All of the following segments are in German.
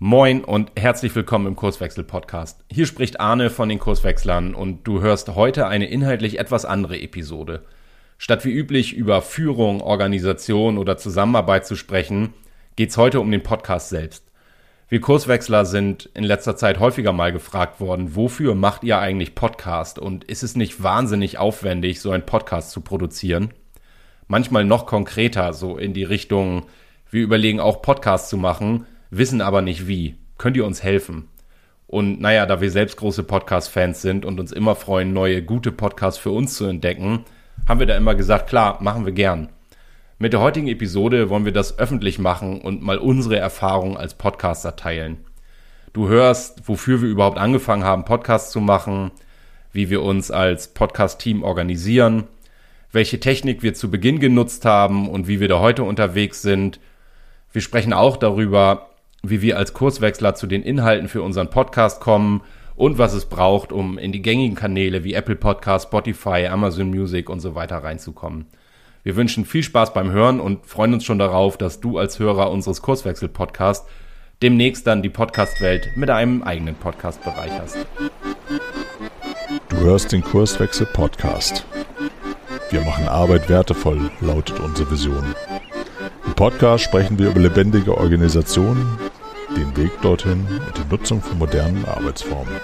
Moin und herzlich willkommen im Kurswechsel-Podcast. Hier spricht Arne von den Kurswechslern und du hörst heute eine inhaltlich etwas andere Episode. Statt wie üblich über Führung, Organisation oder Zusammenarbeit zu sprechen, geht's heute um den Podcast selbst. Wir Kurswechsler sind in letzter Zeit häufiger mal gefragt worden, wofür macht ihr eigentlich Podcast und ist es nicht wahnsinnig aufwendig, so einen Podcast zu produzieren? Manchmal noch konkreter, so in die Richtung, wir überlegen auch Podcasts zu machen, wissen aber nicht wie. Könnt ihr uns helfen? Und naja, da wir selbst große Podcast-Fans sind und uns immer freuen, neue gute Podcasts für uns zu entdecken, haben wir da immer gesagt, klar, machen wir gern. Mit der heutigen Episode wollen wir das öffentlich machen und mal unsere Erfahrungen als Podcaster teilen. Du hörst, wofür wir überhaupt angefangen haben, Podcasts zu machen, wie wir uns als Podcast-Team organisieren, welche Technik wir zu Beginn genutzt haben und wie wir da heute unterwegs sind. Wir sprechen auch darüber, wie wir als Kurswechsler zu den Inhalten für unseren Podcast kommen und was es braucht, um in die gängigen Kanäle wie Apple Podcast, Spotify, Amazon Music und so weiter reinzukommen. Wir wünschen viel Spaß beim Hören und freuen uns schon darauf, dass du als Hörer unseres Kurswechsel-Podcasts demnächst dann die Podcast-Welt mit einem eigenen Podcast bereicherst. Du hörst den Kurswechsel-Podcast. Wir machen Arbeit wertevoll, lautet unsere Vision. Im Podcast sprechen wir über lebendige Organisationen, den Weg dorthin und die Nutzung von modernen Arbeitsformen.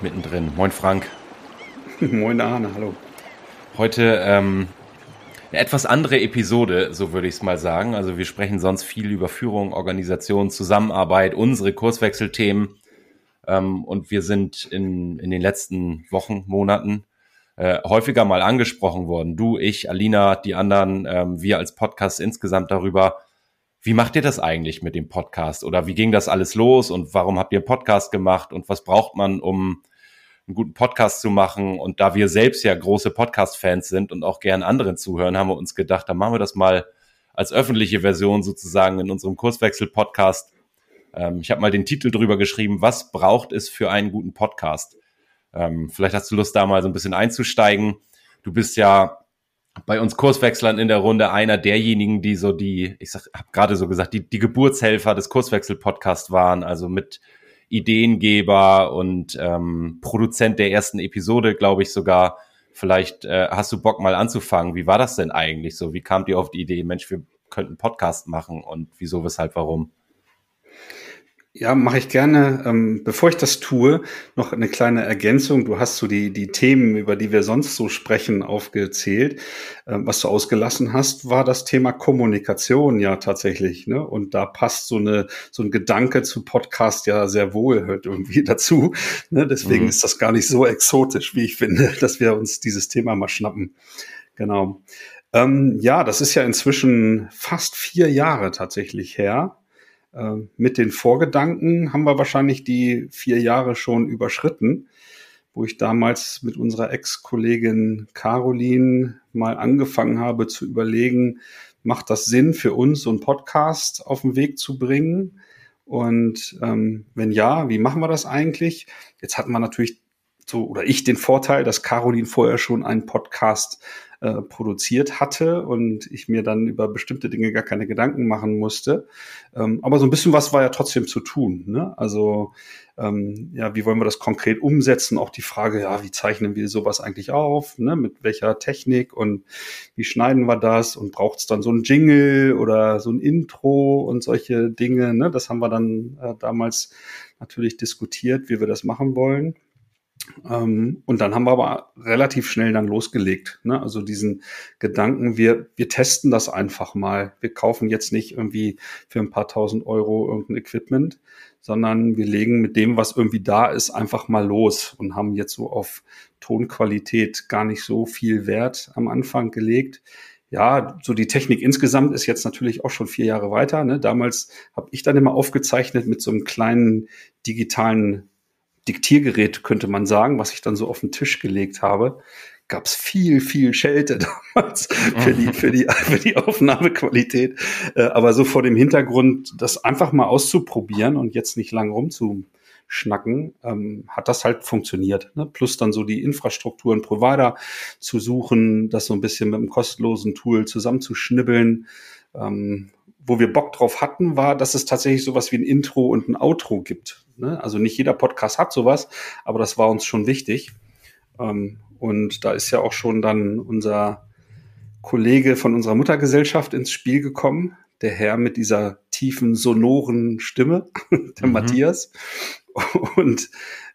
Mittendrin. Moin Frank. Moin Arne, hallo. Heute ähm, eine etwas andere Episode, so würde ich es mal sagen. Also wir sprechen sonst viel über Führung, Organisation, Zusammenarbeit, unsere Kurswechselthemen. Ähm, und wir sind in, in den letzten Wochen, Monaten äh, häufiger mal angesprochen worden. Du, ich, Alina, die anderen, ähm, wir als Podcast insgesamt darüber, wie macht ihr das eigentlich mit dem Podcast? Oder wie ging das alles los und warum habt ihr einen Podcast gemacht und was braucht man, um einen guten Podcast zu machen? Und da wir selbst ja große Podcast-Fans sind und auch gern anderen zuhören, haben wir uns gedacht, dann machen wir das mal als öffentliche Version sozusagen in unserem Kurswechsel-Podcast. Ähm, ich habe mal den Titel drüber geschrieben, was braucht es für einen guten Podcast? Ähm, vielleicht hast du Lust, da mal so ein bisschen einzusteigen. Du bist ja bei uns Kurswechslern in der Runde einer derjenigen, die so die, ich sag, habe gerade so gesagt, die, die Geburtshelfer des Kurswechsel-Podcasts waren, also mit Ideengeber und ähm, Produzent der ersten Episode, glaube ich sogar. Vielleicht äh, hast du Bock mal anzufangen. Wie war das denn eigentlich so? Wie kamt ihr auf die Idee, Mensch, wir könnten Podcast machen und wieso, weshalb, warum? Ja, mache ich gerne. Ähm, bevor ich das tue, noch eine kleine Ergänzung. Du hast so die, die Themen, über die wir sonst so sprechen, aufgezählt. Ähm, was du ausgelassen hast, war das Thema Kommunikation ja tatsächlich. Ne? Und da passt so, eine, so ein Gedanke zu Podcast ja sehr wohl hört irgendwie dazu. Ne? Deswegen mhm. ist das gar nicht so exotisch, wie ich finde, dass wir uns dieses Thema mal schnappen. Genau. Ähm, ja, das ist ja inzwischen fast vier Jahre tatsächlich her mit den Vorgedanken haben wir wahrscheinlich die vier Jahre schon überschritten, wo ich damals mit unserer Ex-Kollegin Caroline mal angefangen habe zu überlegen, macht das Sinn für uns, so einen Podcast auf den Weg zu bringen? Und ähm, wenn ja, wie machen wir das eigentlich? Jetzt hatten wir natürlich so, oder ich den Vorteil, dass Caroline vorher schon einen Podcast äh, produziert hatte und ich mir dann über bestimmte Dinge gar keine Gedanken machen musste. Ähm, aber so ein bisschen was war ja trotzdem zu tun. Ne? Also ähm, ja, wie wollen wir das konkret umsetzen? Auch die Frage, ja, wie zeichnen wir sowas eigentlich auf? Ne? Mit welcher Technik und wie schneiden wir das? Und braucht es dann so ein Jingle oder so ein Intro und solche Dinge? Ne? Das haben wir dann äh, damals natürlich diskutiert, wie wir das machen wollen. Ähm, und dann haben wir aber relativ schnell dann losgelegt. Ne? Also diesen Gedanken, wir, wir testen das einfach mal. Wir kaufen jetzt nicht irgendwie für ein paar tausend Euro irgendein Equipment, sondern wir legen mit dem, was irgendwie da ist, einfach mal los und haben jetzt so auf Tonqualität gar nicht so viel Wert am Anfang gelegt. Ja, so die Technik insgesamt ist jetzt natürlich auch schon vier Jahre weiter. Ne? Damals habe ich dann immer aufgezeichnet mit so einem kleinen digitalen Diktiergerät, könnte man sagen, was ich dann so auf den Tisch gelegt habe, gab es viel, viel Schelte damals für die, für die, für die Aufnahmequalität. Äh, aber so vor dem Hintergrund, das einfach mal auszuprobieren und jetzt nicht lang rumzu schnacken, ähm, hat das halt funktioniert. Ne? Plus dann so die Infrastrukturen, Provider zu suchen, das so ein bisschen mit einem kostenlosen Tool zusammenzuschnibbeln. Ähm, wo wir Bock drauf hatten, war, dass es tatsächlich sowas wie ein Intro und ein Outro gibt. Ne? Also nicht jeder Podcast hat sowas, aber das war uns schon wichtig. Ähm, und da ist ja auch schon dann unser Kollege von unserer Muttergesellschaft ins Spiel gekommen, der Herr mit dieser tiefen, sonoren Stimme, der mhm. Matthias. Und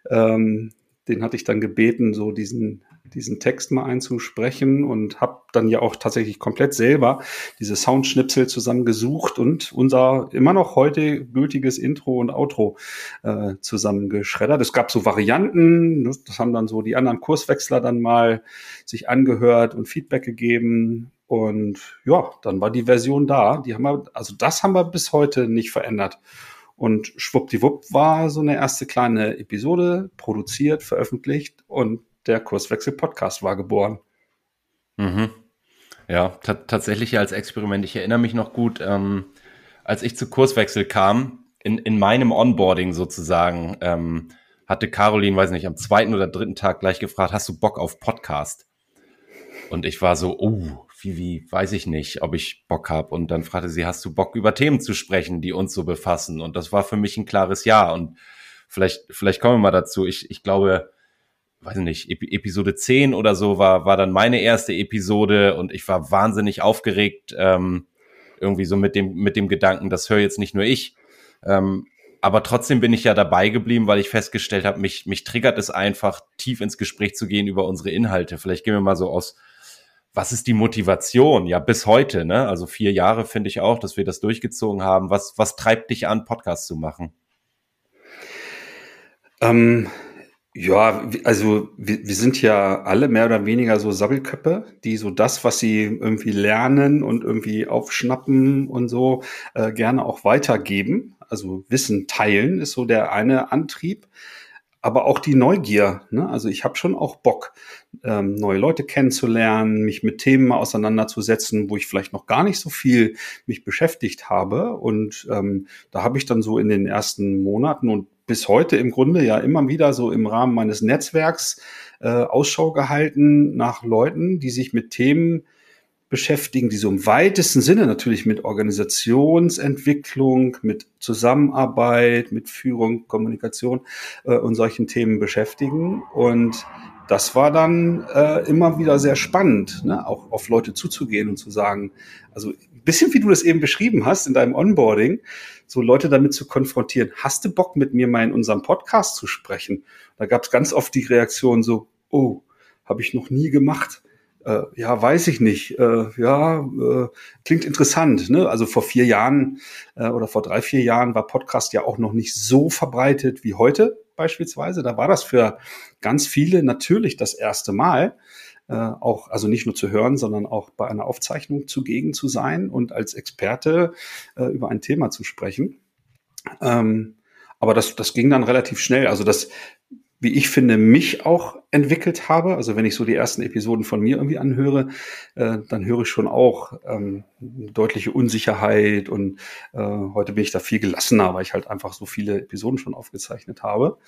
ähm, den hatte ich dann gebeten, so diesen diesen Text mal einzusprechen und habe dann ja auch tatsächlich komplett selber diese Soundschnipsel zusammengesucht und unser immer noch heute gültiges Intro und Outro äh, zusammengeschreddert. Es gab so Varianten, das, das haben dann so die anderen Kurswechsler dann mal sich angehört und Feedback gegeben. Und ja, dann war die Version da. Die haben wir, also das haben wir bis heute nicht verändert. Und schwuppdiwupp war so eine erste kleine Episode produziert, veröffentlicht und der Kurswechsel-Podcast war geboren. Mhm. Ja, tatsächlich als Experiment. Ich erinnere mich noch gut, ähm, als ich zu Kurswechsel kam, in, in meinem Onboarding sozusagen, ähm, hatte Caroline, weiß nicht, am zweiten oder dritten Tag gleich gefragt, hast du Bock auf Podcast? Und ich war so, oh, wie, wie, weiß ich nicht, ob ich Bock habe. Und dann fragte sie, hast du Bock, über Themen zu sprechen, die uns so befassen? Und das war für mich ein klares Ja. Und vielleicht, vielleicht kommen wir mal dazu. Ich, ich glaube, weiß nicht, Episode 10 oder so war, war dann meine erste Episode und ich war wahnsinnig aufgeregt, ähm, irgendwie so mit dem, mit dem Gedanken, das höre jetzt nicht nur ich. Ähm, aber trotzdem bin ich ja dabei geblieben, weil ich festgestellt habe, mich, mich triggert es einfach, tief ins Gespräch zu gehen über unsere Inhalte. Vielleicht gehen wir mal so aus, was ist die Motivation? Ja, bis heute, ne? Also vier Jahre finde ich auch, dass wir das durchgezogen haben. Was, was treibt dich an, Podcasts zu machen? Ähm, ja, also wir, wir sind ja alle mehr oder weniger so Sabbelköppe, die so das, was sie irgendwie lernen und irgendwie aufschnappen und so äh, gerne auch weitergeben. Also Wissen teilen ist so der eine Antrieb, aber auch die Neugier. Ne? Also ich habe schon auch Bock, ähm, neue Leute kennenzulernen, mich mit Themen auseinanderzusetzen, wo ich vielleicht noch gar nicht so viel mich beschäftigt habe. Und ähm, da habe ich dann so in den ersten Monaten und bis heute im Grunde ja immer wieder so im Rahmen meines Netzwerks äh, Ausschau gehalten nach Leuten, die sich mit Themen beschäftigen, die so im weitesten Sinne natürlich mit Organisationsentwicklung, mit Zusammenarbeit, mit Führung, Kommunikation äh, und solchen Themen beschäftigen. Und das war dann äh, immer wieder sehr spannend, ne? auch auf Leute zuzugehen und zu sagen, also bisschen wie du das eben beschrieben hast in deinem Onboarding, so Leute damit zu konfrontieren, hast du Bock mit mir mal in unserem Podcast zu sprechen? Da gab es ganz oft die Reaktion so, oh, habe ich noch nie gemacht. Äh, ja, weiß ich nicht. Äh, ja, äh, klingt interessant. Ne? Also vor vier Jahren äh, oder vor drei, vier Jahren war Podcast ja auch noch nicht so verbreitet wie heute beispielsweise. Da war das für ganz viele natürlich das erste Mal äh, auch, also nicht nur zu hören, sondern auch bei einer Aufzeichnung zugegen zu sein und als Experte äh, über ein Thema zu sprechen. Ähm, aber das, das ging dann relativ schnell. Also das wie ich finde, mich auch entwickelt habe. Also wenn ich so die ersten Episoden von mir irgendwie anhöre, äh, dann höre ich schon auch ähm, deutliche Unsicherheit und äh, heute bin ich da viel gelassener, weil ich halt einfach so viele Episoden schon aufgezeichnet habe.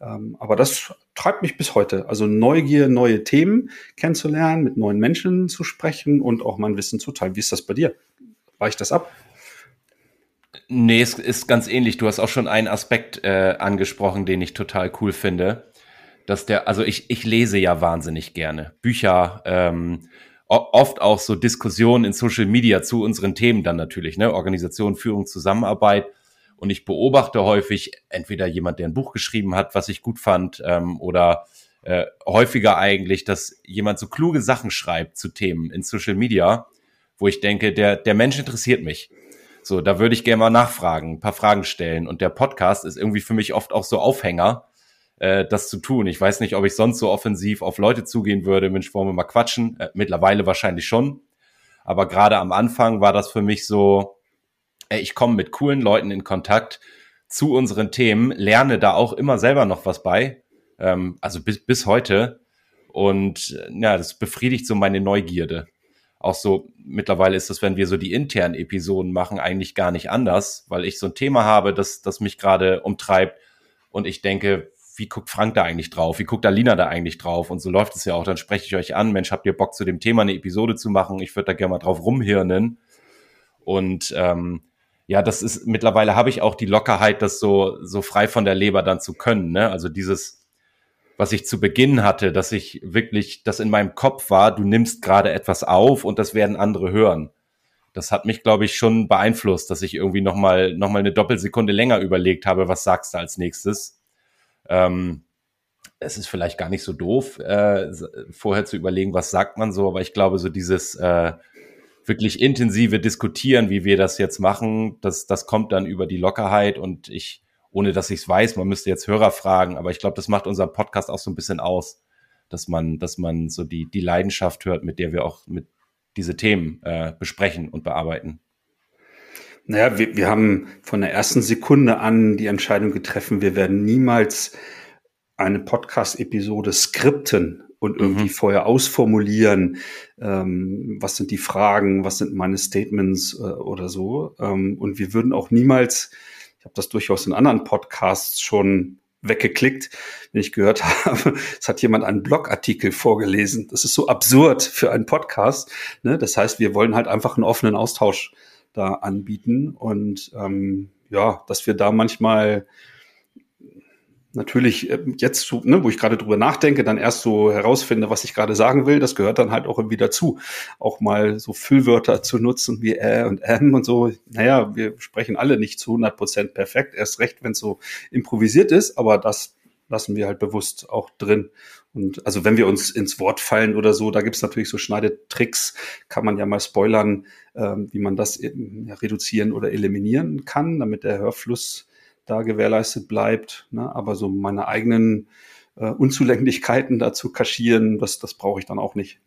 Ähm, aber das treibt mich bis heute. Also Neugier, neue Themen kennenzulernen, mit neuen Menschen zu sprechen und auch mein Wissen zu teilen. Wie ist das bei dir? Weicht das ab? Nee, es ist ganz ähnlich. Du hast auch schon einen Aspekt äh, angesprochen, den ich total cool finde. Dass der, also ich, ich lese ja wahnsinnig gerne. Bücher, ähm, oft auch so Diskussionen in Social Media zu unseren Themen dann natürlich, ne? Organisation, Führung, Zusammenarbeit. Und ich beobachte häufig entweder jemand, der ein Buch geschrieben hat, was ich gut fand, ähm, oder äh, häufiger eigentlich, dass jemand so kluge Sachen schreibt zu Themen in Social Media, wo ich denke, der, der Mensch interessiert mich. So, da würde ich gerne mal nachfragen, ein paar Fragen stellen. Und der Podcast ist irgendwie für mich oft auch so Aufhänger, äh, das zu tun. Ich weiß nicht, ob ich sonst so offensiv auf Leute zugehen würde, Mensch, wollen wir mal quatschen? Äh, mittlerweile wahrscheinlich schon. Aber gerade am Anfang war das für mich so, äh, ich komme mit coolen Leuten in Kontakt zu unseren Themen, lerne da auch immer selber noch was bei. Ähm, also bis, bis heute. Und äh, ja, das befriedigt so meine Neugierde auch so, mittlerweile ist es, wenn wir so die internen Episoden machen, eigentlich gar nicht anders, weil ich so ein Thema habe, das, das mich gerade umtreibt. und ich denke, wie guckt Frank da eigentlich drauf? Wie guckt Alina da eigentlich drauf? Und so läuft es ja auch. Dann spreche ich euch an, Mensch, habt ihr Bock zu dem Thema eine Episode zu machen? Ich würde da gerne mal drauf rumhirnen. Und ähm, ja, das ist mittlerweile habe ich auch die Lockerheit, das so so frei von der Leber dann zu können. Ne? Also dieses, was ich zu Beginn hatte, dass ich wirklich, das in meinem Kopf war, du nimmst gerade etwas auf und das werden andere hören. Das hat mich, glaube ich, schon beeinflusst, dass ich irgendwie noch mal noch mal eine Doppelsekunde länger überlegt habe, was sagst du als nächstes. Ähm, es ist vielleicht gar nicht so doof, äh, vorher zu überlegen, was sagt man so, aber ich glaube, so dieses äh, wirklich intensive Diskutieren, wie wir das jetzt machen, das, das kommt dann über die Lockerheit und ich, ohne dass ich es weiß, man müsste jetzt Hörer fragen, aber ich glaube, das macht unseren Podcast auch so ein bisschen aus, dass man, dass man so die, die Leidenschaft hört, mit der wir auch mit diese Themen äh, besprechen und bearbeiten. Naja, wir, wir haben von der ersten Sekunde an die Entscheidung getroffen, wir werden niemals eine Podcast-Episode skripten und irgendwie mhm. vorher ausformulieren, ähm, was sind die Fragen, was sind meine Statements äh, oder so. Ähm, und wir würden auch niemals, ich habe das durchaus in anderen Podcasts schon weggeklickt, wenn ich gehört habe, es hat jemand einen Blogartikel vorgelesen. Das ist so absurd für einen Podcast. Ne? Das heißt, wir wollen halt einfach einen offenen Austausch da anbieten und ähm, ja, dass wir da manchmal natürlich äh, jetzt, ne, wo ich gerade drüber nachdenke, dann erst so herausfinde, was ich gerade sagen will. Das gehört dann halt auch irgendwie dazu, auch mal so Füllwörter zu nutzen wie äh und ähm und so. Naja, wir sprechen alle nicht zu 100 Prozent perfekt, erst recht, wenn es so improvisiert ist, aber das lassen wir halt bewusst auch drin. Und also wenn wir uns ins Wort fallen oder so, da gibt's natürlich so Schneidetricks, kann man ja mal spoilern, ähm, wie man das eben reduzieren oder eliminieren kann, damit der Hörfluss da gewährleistet bleibt. Ne? Aber so meine eigenen äh, Unzulänglichkeiten dazu kaschieren, das, das brauche ich dann auch nicht.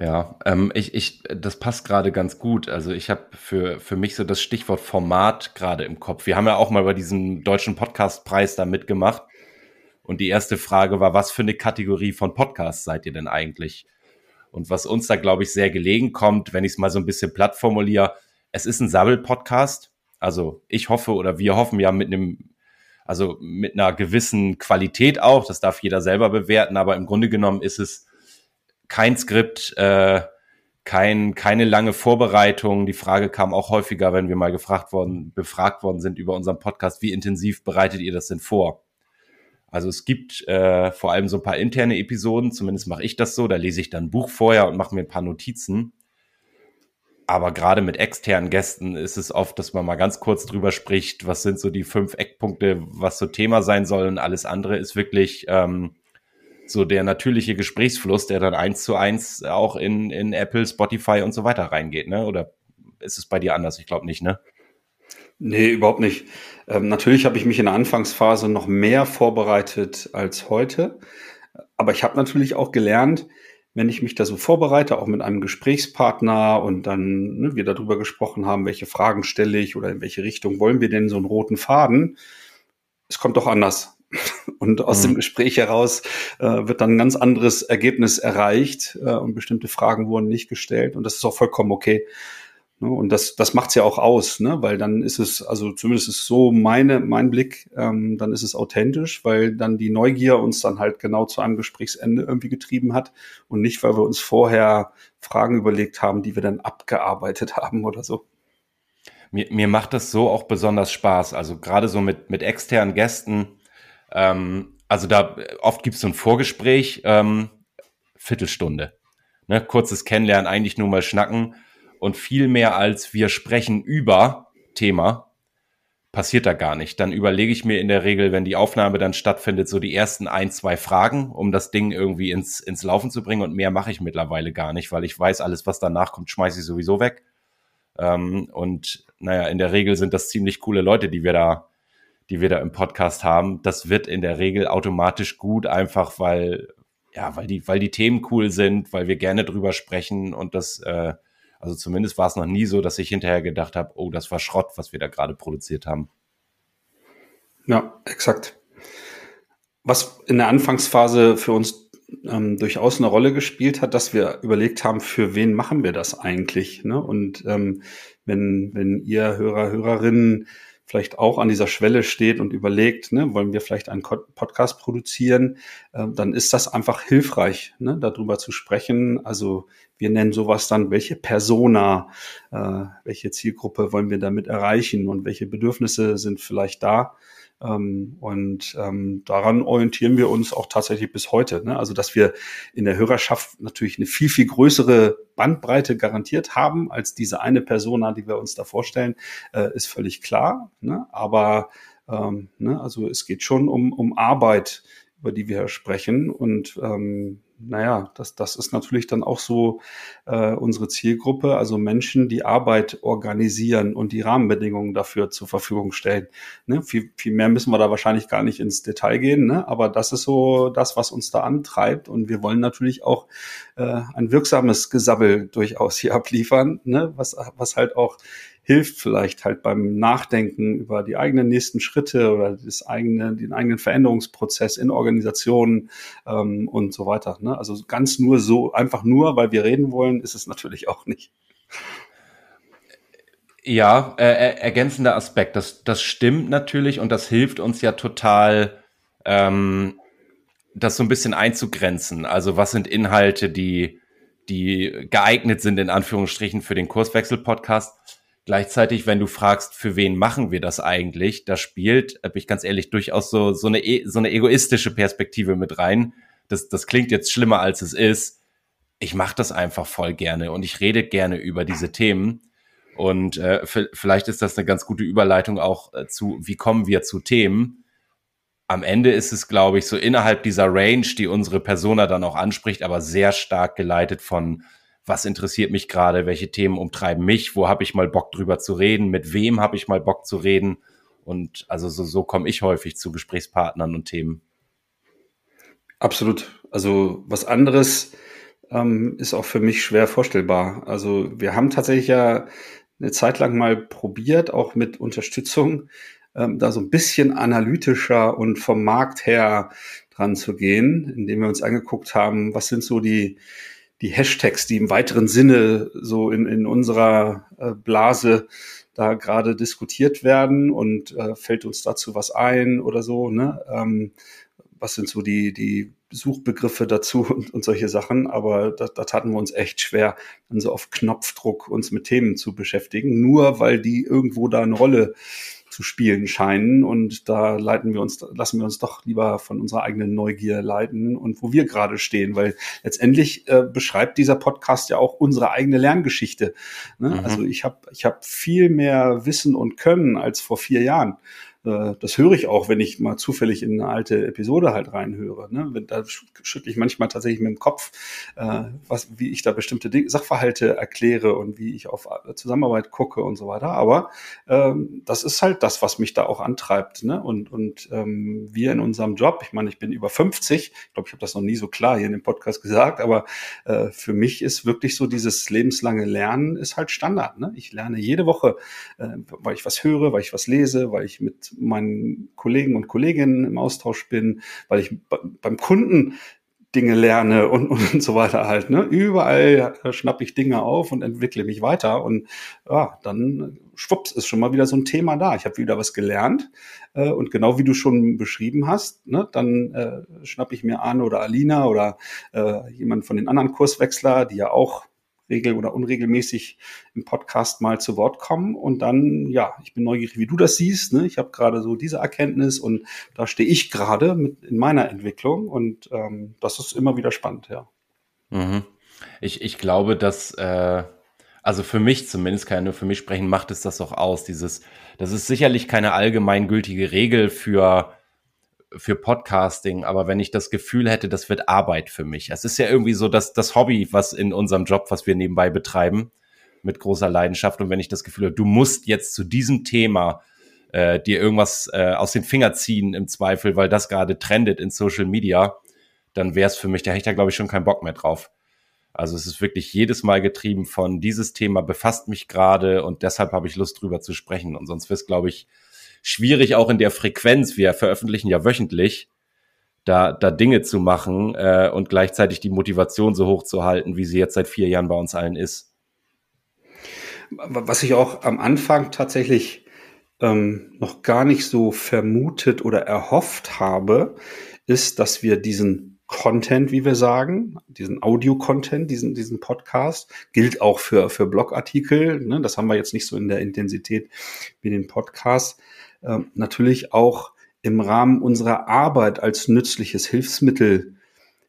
Ja, ähm, ich, ich, das passt gerade ganz gut. Also ich habe für, für mich so das Stichwort Format gerade im Kopf. Wir haben ja auch mal bei diesem deutschen Podcastpreis da mitgemacht. Und die erste Frage war, was für eine Kategorie von Podcasts seid ihr denn eigentlich? Und was uns da, glaube ich, sehr gelegen kommt, wenn ich es mal so ein bisschen platt formuliere, es ist ein Sabbel-Podcast. Also ich hoffe oder wir hoffen ja mit einem, also mit einer gewissen Qualität auch, das darf jeder selber bewerten, aber im Grunde genommen ist es kein Skript, äh, kein, keine lange Vorbereitung. Die Frage kam auch häufiger, wenn wir mal gefragt worden, befragt worden sind über unseren Podcast, wie intensiv bereitet ihr das denn vor? Also es gibt äh, vor allem so ein paar interne Episoden, zumindest mache ich das so, da lese ich dann ein Buch vorher und mache mir ein paar Notizen. Aber gerade mit externen Gästen ist es oft, dass man mal ganz kurz drüber spricht, was sind so die fünf Eckpunkte, was so Thema sein soll und alles andere ist wirklich ähm, so der natürliche Gesprächsfluss, der dann eins zu eins auch in, in Apple, Spotify und so weiter reingeht, ne? Oder ist es bei dir anders? Ich glaube nicht, ne? Nee, überhaupt nicht. Ähm, natürlich habe ich mich in der Anfangsphase noch mehr vorbereitet als heute. Aber ich habe natürlich auch gelernt, wenn ich mich da so vorbereite, auch mit einem Gesprächspartner und dann ne, wir darüber gesprochen haben, welche Fragen stelle ich oder in welche Richtung wollen wir denn so einen roten Faden, es kommt doch anders. Und aus mhm. dem Gespräch heraus äh, wird dann ein ganz anderes Ergebnis erreicht äh, und bestimmte Fragen wurden nicht gestellt und das ist auch vollkommen okay. Ne? Und das, das macht's ja auch aus, ne? weil dann ist es, also zumindest ist so meine, mein Blick, ähm, dann ist es authentisch, weil dann die Neugier uns dann halt genau zu einem Gesprächsende irgendwie getrieben hat und nicht, weil wir uns vorher Fragen überlegt haben, die wir dann abgearbeitet haben oder so. Mir, mir macht das so auch besonders Spaß, also gerade so mit, mit externen Gästen. Ähm, also da oft gibt's so ein Vorgespräch, ähm, Viertelstunde. Ne? Kurzes Kennenlernen, eigentlich nur mal schnacken und viel mehr als wir sprechen über Thema, passiert da gar nicht. Dann überlege ich mir in der Regel, wenn die Aufnahme dann stattfindet, so die ersten ein, zwei Fragen, um das Ding irgendwie ins, ins Laufen zu bringen. Und mehr mache ich mittlerweile gar nicht, weil ich weiß, alles, was danach kommt, schmeiße ich sowieso weg. Ähm, und naja, in der Regel sind das ziemlich coole Leute, die wir da, die wir da im Podcast haben. Das wird in der Regel automatisch gut, einfach weil, ja, weil die, weil die Themen cool sind, weil wir gerne drüber sprechen und das, äh, also zumindest war es noch nie so, dass ich hinterher gedacht habe, oh, das war Schrott, was wir da gerade produziert haben. Ja, exakt. Was in der Anfangsphase für uns ähm, durchaus eine Rolle gespielt hat, dass wir überlegt haben, für wen machen wir das eigentlich? Ne? Und ähm, wenn, wenn ihr Hörer, Hörerinnen vielleicht auch an dieser Schwelle steht und überlegt, ne, wollen wir vielleicht einen Podcast produzieren, äh, dann ist das einfach hilfreich, ne, darüber zu sprechen. Also wir nennen sowas dann, welche Persona, äh, welche Zielgruppe wollen wir damit erreichen und welche Bedürfnisse sind vielleicht da. Ähm, und ähm, daran orientieren wir uns auch tatsächlich bis heute. Ne? Also dass wir in der Hörerschaft natürlich eine viel, viel größere Bandbreite garantiert haben als diese eine Persona, die wir uns da vorstellen, äh, ist völlig klar. Ne? Aber ähm, ne? also es geht schon um, um Arbeit, über die wir sprechen. Und ähm, naja, das, das ist natürlich dann auch so äh, unsere Zielgruppe, also Menschen, die Arbeit organisieren und die Rahmenbedingungen dafür zur Verfügung stellen. Ne? Viel, viel mehr müssen wir da wahrscheinlich gar nicht ins Detail gehen, ne? aber das ist so das, was uns da antreibt. Und wir wollen natürlich auch äh, ein wirksames Gesabbel durchaus hier abliefern, ne? was, was halt auch hilft vielleicht halt beim Nachdenken über die eigenen nächsten Schritte oder das eigene, den eigenen Veränderungsprozess in Organisationen ähm, und so weiter. Ne? Also ganz nur so, einfach nur, weil wir reden wollen, ist es natürlich auch nicht. Ja, äh, äh, ergänzender Aspekt. Das, das stimmt natürlich und das hilft uns ja total, ähm, das so ein bisschen einzugrenzen. Also was sind Inhalte, die, die geeignet sind, in Anführungsstrichen, für den Kurswechsel-Podcast? Gleichzeitig, wenn du fragst, für wen machen wir das eigentlich, da spielt, bin ich ganz ehrlich, durchaus so, so, eine, e, so eine egoistische Perspektive mit rein. Das, das klingt jetzt schlimmer, als es ist. Ich mache das einfach voll gerne und ich rede gerne über diese Themen. Und äh, vielleicht ist das eine ganz gute Überleitung auch äh, zu, wie kommen wir zu Themen. Am Ende ist es, glaube ich, so innerhalb dieser Range, die unsere Persona dann auch anspricht, aber sehr stark geleitet von was interessiert mich gerade, welche Themen umtreiben mich, wo habe ich mal Bock drüber zu reden, mit wem habe ich mal Bock zu reden. Und also so, so komme ich häufig zu Gesprächspartnern und Themen. Absolut. Also was anderes ähm, ist auch für mich schwer vorstellbar. Also wir haben tatsächlich ja eine Zeit lang mal probiert, auch mit Unterstützung, ähm, da so ein bisschen analytischer und vom Markt her dran zu gehen, indem wir uns angeguckt haben, was sind so die die Hashtags, die im weiteren Sinne so in, in unserer äh, Blase da gerade diskutiert werden und äh, fällt uns dazu was ein oder so, ne? Ähm, was sind so die, die Suchbegriffe dazu und, und solche Sachen, aber da, da taten wir uns echt schwer, dann so auf Knopfdruck uns mit Themen zu beschäftigen, nur weil die irgendwo da eine Rolle zu spielen scheinen. Und da leiten wir uns, lassen wir uns doch lieber von unserer eigenen Neugier leiten und wo wir gerade stehen, weil letztendlich äh, beschreibt dieser Podcast ja auch unsere eigene Lerngeschichte. Ne? Mhm. Also ich habe ich hab viel mehr Wissen und Können als vor vier Jahren. Äh, das höre ich auch, wenn ich mal zufällig in eine alte Episode halt reinhöre. Ne? Da schüttle ich manchmal tatsächlich mit dem Kopf, äh, was, wie ich da bestimmte Sachverhalte erkläre und wie ich auf Zusammenarbeit gucke und so weiter. Aber ähm, das ist halt das, was mich da auch antreibt. Ne? Und, und ähm, wir in unserem Job, ich meine, ich bin über 50, ich glaube, ich habe das noch nie so klar hier in dem Podcast gesagt, aber äh, für mich ist wirklich so dieses lebenslange Lernen ist halt Standard. Ne? Ich lerne jede Woche, äh, weil ich was höre, weil ich was lese, weil ich mit meinen Kollegen und Kolleginnen im Austausch bin, weil ich beim Kunden Dinge lerne und, und so weiter halt. Ne? Überall schnappe ich Dinge auf und entwickle mich weiter und ja, dann schwupps ist schon mal wieder so ein Thema da. Ich habe wieder was gelernt äh, und genau wie du schon beschrieben hast, ne, dann äh, schnappe ich mir Arne oder Alina oder äh, jemand von den anderen Kurswechsler, die ja auch regel- oder unregelmäßig im Podcast mal zu Wort kommen. Und dann, ja, ich bin neugierig, wie du das siehst. Ne? Ich habe gerade so diese Erkenntnis und da stehe ich gerade mit in meiner Entwicklung und ähm, das ist immer wieder spannend, ja. Mhm. Ich, ich glaube, dass, äh, also für mich zumindest, kann ja nur für mich sprechen, macht es das auch aus. Dieses, das ist sicherlich keine allgemeingültige Regel für für Podcasting, aber wenn ich das Gefühl hätte, das wird Arbeit für mich. Es ist ja irgendwie so dass das Hobby, was in unserem Job, was wir nebenbei betreiben, mit großer Leidenschaft. Und wenn ich das Gefühl habe, du musst jetzt zu diesem Thema äh, dir irgendwas äh, aus den Finger ziehen im Zweifel, weil das gerade trendet in Social Media, dann wäre es für mich, da hätte ich da glaube ich schon keinen Bock mehr drauf. Also es ist wirklich jedes Mal getrieben von dieses Thema befasst mich gerade und deshalb habe ich Lust drüber zu sprechen. Und sonst wäre es, glaube ich, schwierig auch in der Frequenz. Wir veröffentlichen ja wöchentlich, da, da Dinge zu machen äh, und gleichzeitig die Motivation so hoch zu halten, wie sie jetzt seit vier Jahren bei uns allen ist. Was ich auch am Anfang tatsächlich ähm, noch gar nicht so vermutet oder erhofft habe, ist, dass wir diesen Content, wie wir sagen, diesen Audio-Content, diesen, diesen Podcast, gilt auch für, für Blogartikel. Ne? Das haben wir jetzt nicht so in der Intensität wie den Podcast. Ähm, natürlich auch im Rahmen unserer Arbeit als nützliches Hilfsmittel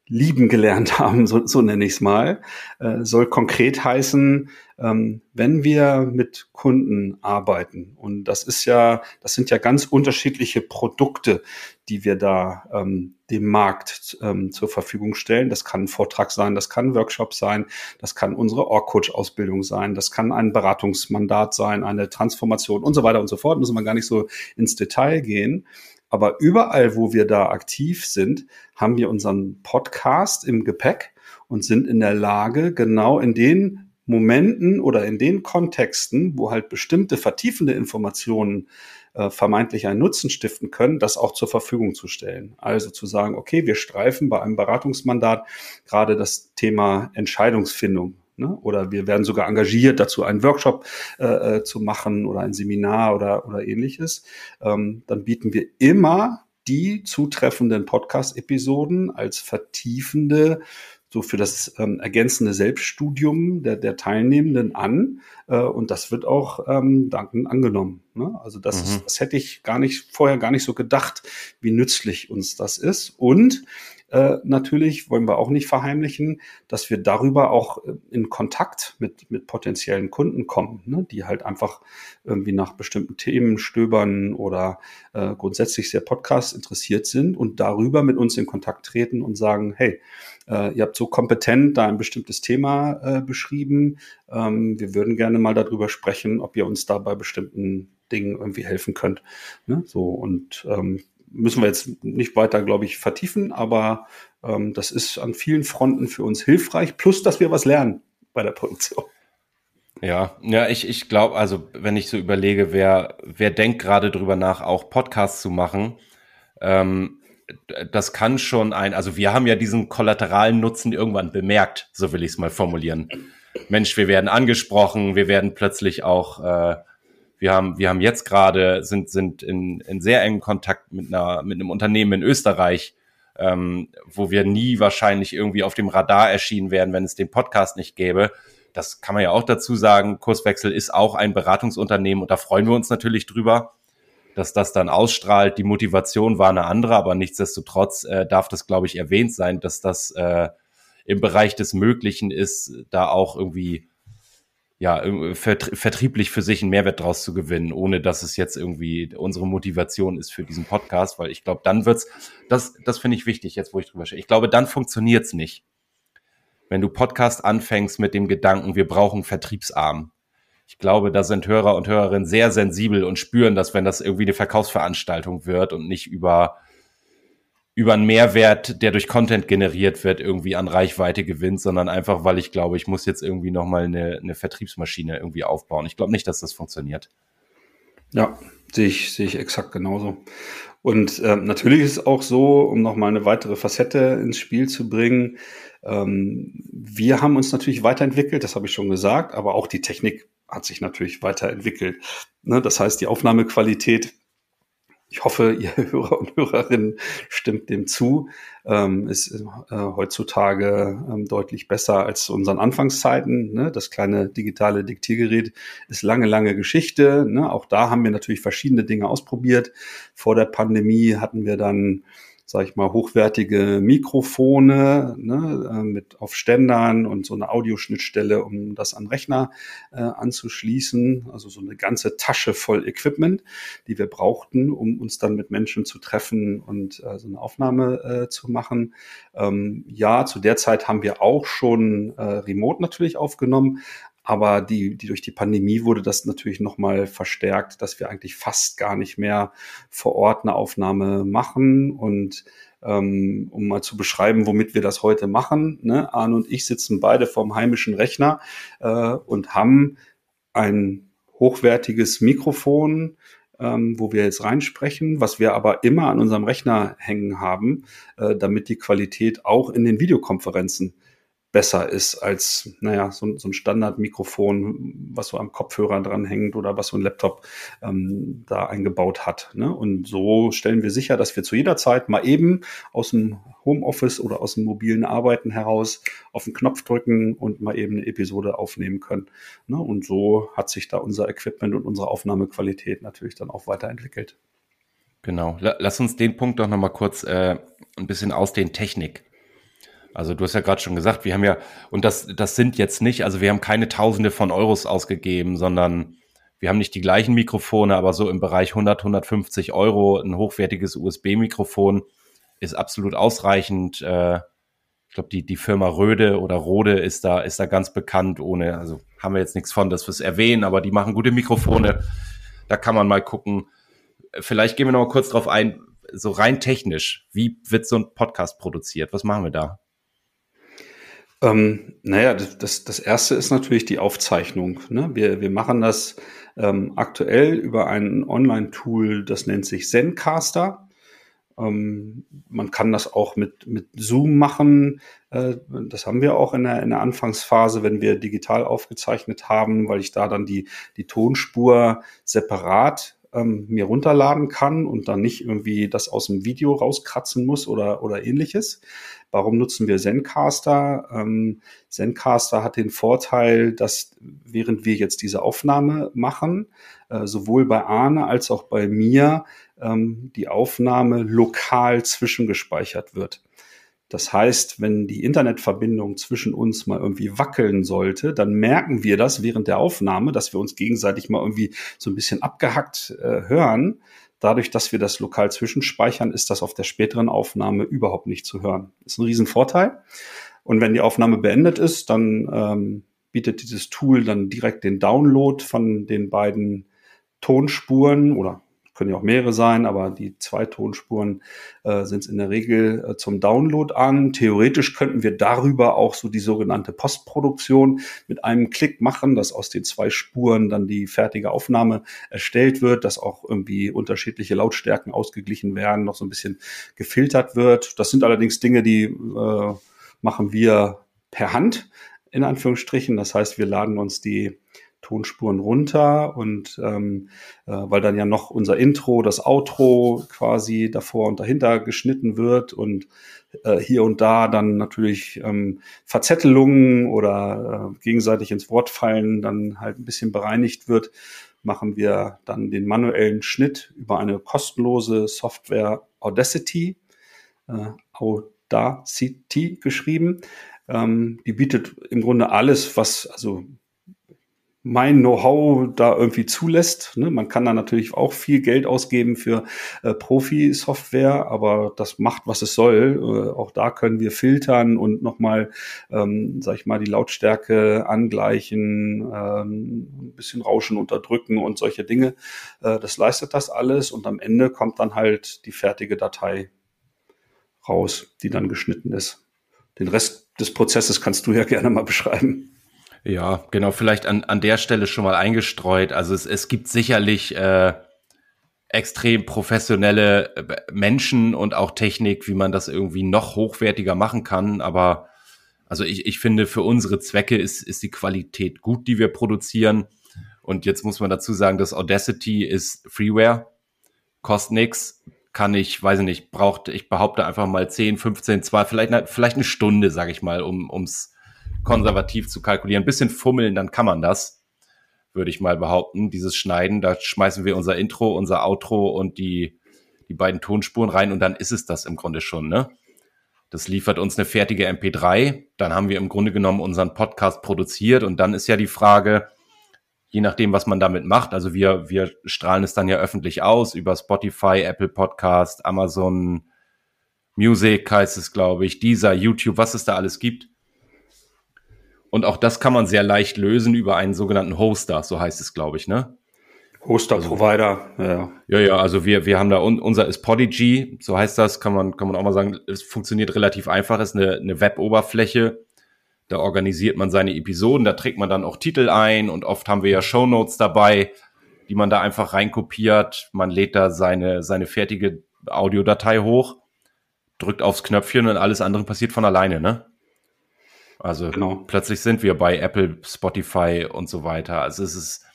lieben gelernt haben, so, so nenne ich es mal, äh, soll konkret heißen, ähm, wenn wir mit Kunden arbeiten, und das ist ja, das sind ja ganz unterschiedliche Produkte, die wir da ähm, dem Markt ähm, zur Verfügung stellen. Das kann ein Vortrag sein, das kann ein Workshop sein, das kann unsere Org-Coach-Ausbildung sein, das kann ein Beratungsmandat sein, eine Transformation und so weiter und so fort. Müssen wir gar nicht so ins Detail gehen. Aber überall, wo wir da aktiv sind, haben wir unseren Podcast im Gepäck und sind in der Lage, genau in den Momenten oder in den Kontexten, wo halt bestimmte vertiefende Informationen äh, vermeintlich einen Nutzen stiften können, das auch zur Verfügung zu stellen. Also zu sagen, okay, wir streifen bei einem Beratungsmandat gerade das Thema Entscheidungsfindung Ne? Oder wir werden sogar engagiert, dazu einen Workshop äh, äh, zu machen oder ein Seminar oder, oder ähnliches. Ähm, dann bieten wir immer die zutreffenden Podcast-Episoden als vertiefende so für das ähm, ergänzende Selbststudium der, der Teilnehmenden an. Äh, und das wird auch ähm, danken angenommen. Ne? Also das, mhm. ist, das hätte ich gar nicht vorher gar nicht so gedacht, wie nützlich uns das ist. Und äh, natürlich wollen wir auch nicht verheimlichen, dass wir darüber auch äh, in Kontakt mit, mit potenziellen Kunden kommen, ne, die halt einfach irgendwie nach bestimmten Themen stöbern oder äh, grundsätzlich sehr Podcast interessiert sind und darüber mit uns in Kontakt treten und sagen, hey, äh, ihr habt so kompetent da ein bestimmtes Thema äh, beschrieben. Ähm, wir würden gerne mal darüber sprechen, ob ihr uns da bei bestimmten Dingen irgendwie helfen könnt. Ne? So und ähm, müssen wir jetzt nicht weiter, glaube ich, vertiefen, aber ähm, das ist an vielen Fronten für uns hilfreich, plus dass wir was lernen bei der Produktion. Ja, ja, ich, ich glaube, also wenn ich so überlege, wer, wer denkt gerade drüber nach, auch Podcasts zu machen, ähm, das kann schon ein, also wir haben ja diesen kollateralen Nutzen irgendwann bemerkt, so will ich es mal formulieren. Mensch, wir werden angesprochen, wir werden plötzlich auch äh, wir haben, wir haben jetzt gerade, sind, sind in, in sehr engen Kontakt mit einer, mit einem Unternehmen in Österreich, ähm, wo wir nie wahrscheinlich irgendwie auf dem Radar erschienen wären, wenn es den Podcast nicht gäbe. Das kann man ja auch dazu sagen. Kurswechsel ist auch ein Beratungsunternehmen und da freuen wir uns natürlich drüber, dass das dann ausstrahlt. Die Motivation war eine andere, aber nichtsdestotrotz äh, darf das, glaube ich, erwähnt sein, dass das äh, im Bereich des Möglichen ist, da auch irgendwie ja, vertrieblich für sich einen Mehrwert draus zu gewinnen, ohne dass es jetzt irgendwie unsere Motivation ist für diesen Podcast, weil ich glaube, dann wird's, das, das finde ich wichtig, jetzt wo ich drüber stehe. Ich glaube, dann funktioniert's nicht. Wenn du Podcast anfängst mit dem Gedanken, wir brauchen Vertriebsarm. Ich glaube, da sind Hörer und Hörerinnen sehr sensibel und spüren das, wenn das irgendwie eine Verkaufsveranstaltung wird und nicht über über einen Mehrwert, der durch Content generiert wird, irgendwie an Reichweite gewinnt, sondern einfach, weil ich glaube, ich muss jetzt irgendwie nochmal eine, eine Vertriebsmaschine irgendwie aufbauen. Ich glaube nicht, dass das funktioniert. Ja, sehe ich, sehe ich exakt genauso. Und äh, natürlich ist es auch so, um nochmal eine weitere Facette ins Spiel zu bringen, ähm, wir haben uns natürlich weiterentwickelt, das habe ich schon gesagt, aber auch die Technik hat sich natürlich weiterentwickelt. Ne? Das heißt, die Aufnahmequalität ich hoffe, ihr Hörer und Hörerinnen stimmt dem zu, ähm, ist äh, heutzutage ähm, deutlich besser als zu unseren Anfangszeiten. Ne? Das kleine digitale Diktiergerät ist lange, lange Geschichte. Ne? Auch da haben wir natürlich verschiedene Dinge ausprobiert. Vor der Pandemie hatten wir dann sage ich mal, hochwertige Mikrofone ne, äh, mit auf Ständern und so eine Audioschnittstelle, um das an Rechner äh, anzuschließen. Also so eine ganze Tasche voll Equipment, die wir brauchten, um uns dann mit Menschen zu treffen und äh, so eine Aufnahme äh, zu machen. Ähm, ja, zu der Zeit haben wir auch schon äh, remote natürlich aufgenommen, aber die, die durch die Pandemie wurde das natürlich nochmal verstärkt, dass wir eigentlich fast gar nicht mehr vor Ort eine Aufnahme machen. Und ähm, um mal zu beschreiben, womit wir das heute machen, ne? Arne und ich sitzen beide vorm heimischen Rechner äh, und haben ein hochwertiges Mikrofon, ähm, wo wir jetzt reinsprechen, was wir aber immer an unserem Rechner hängen haben, äh, damit die Qualität auch in den Videokonferenzen besser ist als, naja, so, so ein Standardmikrofon, was so am Kopfhörer dranhängt oder was so ein Laptop ähm, da eingebaut hat. Ne? Und so stellen wir sicher, dass wir zu jeder Zeit mal eben aus dem Homeoffice oder aus dem mobilen Arbeiten heraus auf den Knopf drücken und mal eben eine Episode aufnehmen können. Ne? Und so hat sich da unser Equipment und unsere Aufnahmequalität natürlich dann auch weiterentwickelt. Genau. Lass uns den Punkt doch nochmal kurz äh, ein bisschen ausdehnen. Technik. Also du hast ja gerade schon gesagt, wir haben ja, und das, das sind jetzt nicht, also wir haben keine Tausende von Euros ausgegeben, sondern wir haben nicht die gleichen Mikrofone, aber so im Bereich 100, 150 Euro ein hochwertiges USB-Mikrofon ist absolut ausreichend. Äh, ich glaube, die, die Firma Röde oder Rode ist da, ist da ganz bekannt, ohne, also haben wir jetzt nichts von, dass wir es erwähnen, aber die machen gute Mikrofone. Da kann man mal gucken. Vielleicht gehen wir noch mal kurz drauf ein, so rein technisch. Wie wird so ein Podcast produziert? Was machen wir da? Ähm, naja, das, das, erste ist natürlich die Aufzeichnung. Ne? Wir, wir machen das ähm, aktuell über ein Online-Tool, das nennt sich Zencaster. Ähm, man kann das auch mit, mit Zoom machen. Äh, das haben wir auch in der, in der Anfangsphase, wenn wir digital aufgezeichnet haben, weil ich da dann die, die Tonspur separat ähm, mir runterladen kann und dann nicht irgendwie das aus dem Video rauskratzen muss oder, oder ähnliches. Warum nutzen wir Zencaster? Ähm, Zencaster hat den Vorteil, dass während wir jetzt diese Aufnahme machen, äh, sowohl bei Arne als auch bei mir ähm, die Aufnahme lokal zwischengespeichert wird. Das heißt, wenn die Internetverbindung zwischen uns mal irgendwie wackeln sollte, dann merken wir das während der Aufnahme, dass wir uns gegenseitig mal irgendwie so ein bisschen abgehackt äh, hören. Dadurch, dass wir das lokal zwischenspeichern, ist das auf der späteren Aufnahme überhaupt nicht zu hören. ist ein Riesenvorteil. Und wenn die Aufnahme beendet ist, dann ähm, bietet dieses Tool dann direkt den Download von den beiden Tonspuren oder können ja auch mehrere sein, aber die zwei Tonspuren äh, sind in der Regel äh, zum Download an. Theoretisch könnten wir darüber auch so die sogenannte Postproduktion mit einem Klick machen, dass aus den zwei Spuren dann die fertige Aufnahme erstellt wird, dass auch irgendwie unterschiedliche Lautstärken ausgeglichen werden, noch so ein bisschen gefiltert wird. Das sind allerdings Dinge, die äh, machen wir per Hand in Anführungsstrichen. Das heißt, wir laden uns die Tonspuren runter und ähm, äh, weil dann ja noch unser Intro, das Outro quasi davor und dahinter geschnitten wird und äh, hier und da dann natürlich ähm, Verzettelungen oder äh, gegenseitig ins Wort fallen dann halt ein bisschen bereinigt wird, machen wir dann den manuellen Schnitt über eine kostenlose Software Audacity, äh, Audacity geschrieben. Ähm, die bietet im Grunde alles, was also mein Know-how da irgendwie zulässt. Ne? Man kann da natürlich auch viel Geld ausgeben für äh, Profi-Software, aber das macht, was es soll. Äh, auch da können wir filtern und nochmal, ähm, sag ich mal, die Lautstärke angleichen, ähm, ein bisschen Rauschen unterdrücken und solche Dinge. Äh, das leistet das alles und am Ende kommt dann halt die fertige Datei raus, die dann geschnitten ist. Den Rest des Prozesses kannst du ja gerne mal beschreiben. Ja, genau, vielleicht an, an der Stelle schon mal eingestreut. Also es, es gibt sicherlich äh, extrem professionelle äh, Menschen und auch Technik, wie man das irgendwie noch hochwertiger machen kann. Aber also ich, ich finde, für unsere Zwecke ist, ist die Qualität gut, die wir produzieren. Und jetzt muss man dazu sagen, dass Audacity ist Freeware, kostet nix, kann ich, weiß ich nicht, braucht, ich behaupte einfach mal 10, 15, 2, vielleicht, vielleicht eine Stunde, sage ich mal, um ums konservativ zu kalkulieren. Ein bisschen fummeln, dann kann man das, würde ich mal behaupten. Dieses Schneiden, da schmeißen wir unser Intro, unser Outro und die, die beiden Tonspuren rein und dann ist es das im Grunde schon, ne? Das liefert uns eine fertige MP3. Dann haben wir im Grunde genommen unseren Podcast produziert und dann ist ja die Frage, je nachdem, was man damit macht. Also wir, wir strahlen es dann ja öffentlich aus über Spotify, Apple Podcast, Amazon Music heißt es, glaube ich, dieser YouTube, was es da alles gibt. Und auch das kann man sehr leicht lösen über einen sogenannten Hoster, so heißt es, glaube ich, ne? Hoster, also, Provider, ja. Ja, ja, also wir, wir haben da, unser ist Podigy, so heißt das, kann man, kann man auch mal sagen, es funktioniert relativ einfach, ist eine, eine Web-Oberfläche, da organisiert man seine Episoden, da trägt man dann auch Titel ein und oft haben wir ja Shownotes dabei, die man da einfach reinkopiert, man lädt da seine, seine fertige Audiodatei hoch, drückt aufs Knöpfchen und alles andere passiert von alleine, ne? Also genau. plötzlich sind wir bei Apple, Spotify und so weiter. Also es ist,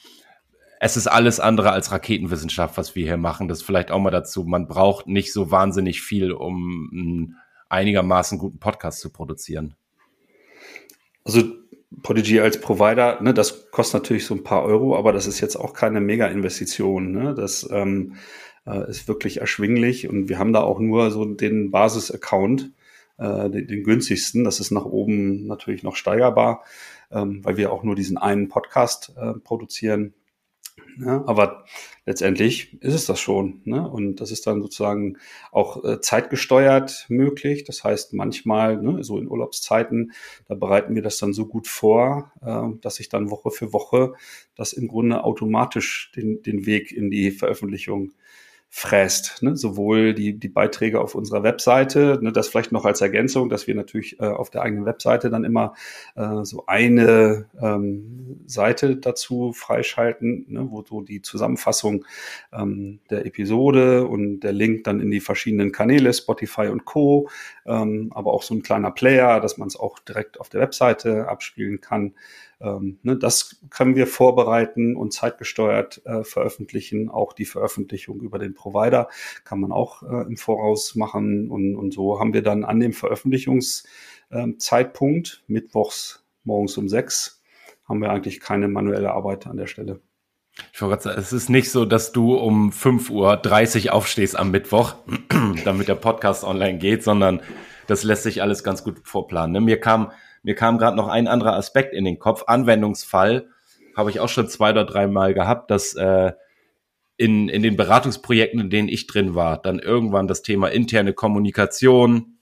es ist alles andere als Raketenwissenschaft, was wir hier machen. Das vielleicht auch mal dazu. Man braucht nicht so wahnsinnig viel, um einen einigermaßen guten Podcast zu produzieren. Also Podigy als Provider, ne, das kostet natürlich so ein paar Euro, aber das ist jetzt auch keine Mega-Investition. Ne? Das ähm, äh, ist wirklich erschwinglich und wir haben da auch nur so den Basis-Account, äh, den, den, günstigsten. Das ist nach oben natürlich noch steigerbar, ähm, weil wir auch nur diesen einen Podcast äh, produzieren. Ja, aber letztendlich ist es das schon. Ne? Und das ist dann sozusagen auch äh, zeitgesteuert möglich. Das heißt, manchmal, ne, so in Urlaubszeiten, da bereiten wir das dann so gut vor, äh, dass ich dann Woche für Woche das im Grunde automatisch den, den Weg in die Veröffentlichung fräst. Ne? Sowohl die, die Beiträge auf unserer Webseite, ne, das vielleicht noch als Ergänzung, dass wir natürlich äh, auf der eigenen Webseite dann immer äh, so eine ähm, Seite dazu freischalten, ne, wo so die Zusammenfassung ähm, der Episode und der Link dann in die verschiedenen Kanäle, Spotify und Co., ähm, aber auch so ein kleiner Player, dass man es auch direkt auf der Webseite abspielen kann. Ähm, ne, das können wir vorbereiten und zeitgesteuert äh, veröffentlichen. Auch die Veröffentlichung über den Provider kann man auch äh, im Voraus machen. Und, und so haben wir dann an dem Veröffentlichungszeitpunkt, ähm, mittwochs morgens um sechs, haben wir eigentlich keine manuelle Arbeit an der Stelle. Ich wollte sagen, es ist nicht so, dass du um 5.30 Uhr aufstehst am Mittwoch, damit der Podcast online geht, sondern das lässt sich alles ganz gut vorplanen. Ne? Mir kam mir kam gerade noch ein anderer Aspekt in den Kopf. Anwendungsfall habe ich auch schon zwei oder dreimal gehabt, dass äh, in, in den Beratungsprojekten, in denen ich drin war, dann irgendwann das Thema interne Kommunikation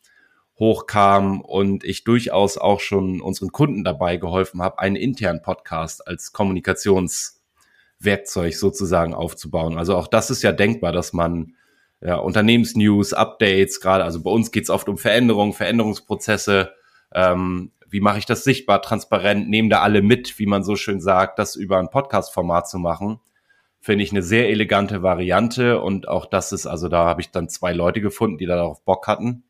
hochkam und ich durchaus auch schon unseren Kunden dabei geholfen habe, einen internen Podcast als Kommunikationswerkzeug sozusagen aufzubauen. Also auch das ist ja denkbar, dass man ja, Unternehmensnews, Updates, gerade, also bei uns geht es oft um Veränderungen, Veränderungsprozesse, ähm, wie mache ich das sichtbar, transparent, nehmen da alle mit, wie man so schön sagt, das über ein Podcast-Format zu machen, finde ich eine sehr elegante Variante und auch das ist, also da habe ich dann zwei Leute gefunden, die darauf Bock hatten.